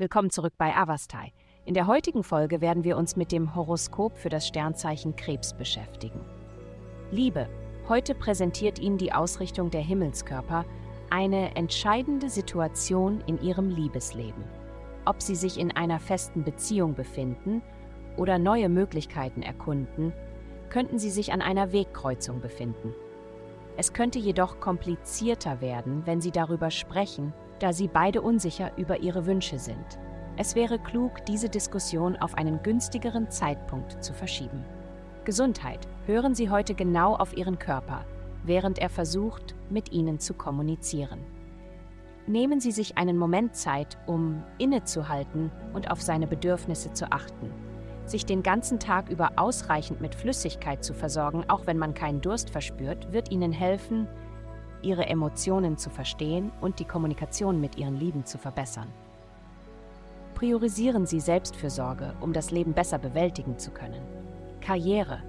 Willkommen zurück bei Avastai. In der heutigen Folge werden wir uns mit dem Horoskop für das Sternzeichen Krebs beschäftigen. Liebe. Heute präsentiert Ihnen die Ausrichtung der Himmelskörper eine entscheidende Situation in Ihrem Liebesleben. Ob Sie sich in einer festen Beziehung befinden oder neue Möglichkeiten erkunden, könnten Sie sich an einer Wegkreuzung befinden. Es könnte jedoch komplizierter werden, wenn Sie darüber sprechen, da Sie beide unsicher über Ihre Wünsche sind. Es wäre klug, diese Diskussion auf einen günstigeren Zeitpunkt zu verschieben. Gesundheit. Hören Sie heute genau auf Ihren Körper, während er versucht, mit Ihnen zu kommunizieren. Nehmen Sie sich einen Moment Zeit, um innezuhalten und auf seine Bedürfnisse zu achten. Sich den ganzen Tag über ausreichend mit Flüssigkeit zu versorgen, auch wenn man keinen Durst verspürt, wird Ihnen helfen, Ihre Emotionen zu verstehen und die Kommunikation mit Ihren Lieben zu verbessern. Priorisieren Sie Selbstfürsorge, um das Leben besser bewältigen zu können. Karriere.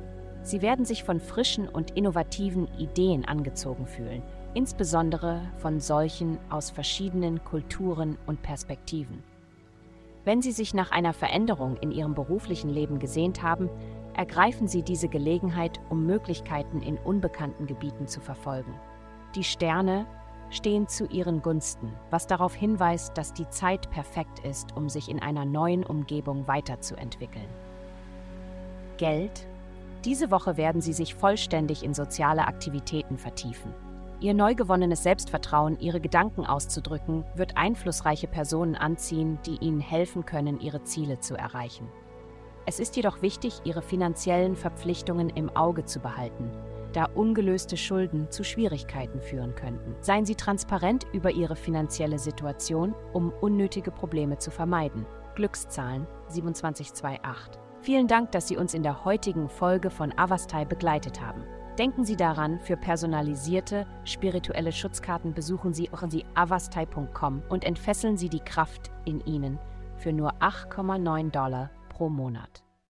Sie werden sich von frischen und innovativen Ideen angezogen fühlen, insbesondere von solchen aus verschiedenen Kulturen und Perspektiven. Wenn Sie sich nach einer Veränderung in Ihrem beruflichen Leben gesehnt haben, ergreifen Sie diese Gelegenheit, um Möglichkeiten in unbekannten Gebieten zu verfolgen. Die Sterne stehen zu ihren Gunsten, was darauf hinweist, dass die Zeit perfekt ist, um sich in einer neuen Umgebung weiterzuentwickeln. Geld. Diese Woche werden Sie sich vollständig in soziale Aktivitäten vertiefen. Ihr neu gewonnenes Selbstvertrauen, Ihre Gedanken auszudrücken, wird einflussreiche Personen anziehen, die Ihnen helfen können, Ihre Ziele zu erreichen. Es ist jedoch wichtig, Ihre finanziellen Verpflichtungen im Auge zu behalten da ungelöste Schulden zu Schwierigkeiten führen könnten. Seien Sie transparent über Ihre finanzielle Situation, um unnötige Probleme zu vermeiden. Glückszahlen 2728. Vielen Dank, dass Sie uns in der heutigen Folge von Avastai begleitet haben. Denken Sie daran, für personalisierte, spirituelle Schutzkarten besuchen Sie, Sie avastai.com und entfesseln Sie die Kraft in Ihnen für nur 8,9 Dollar pro Monat.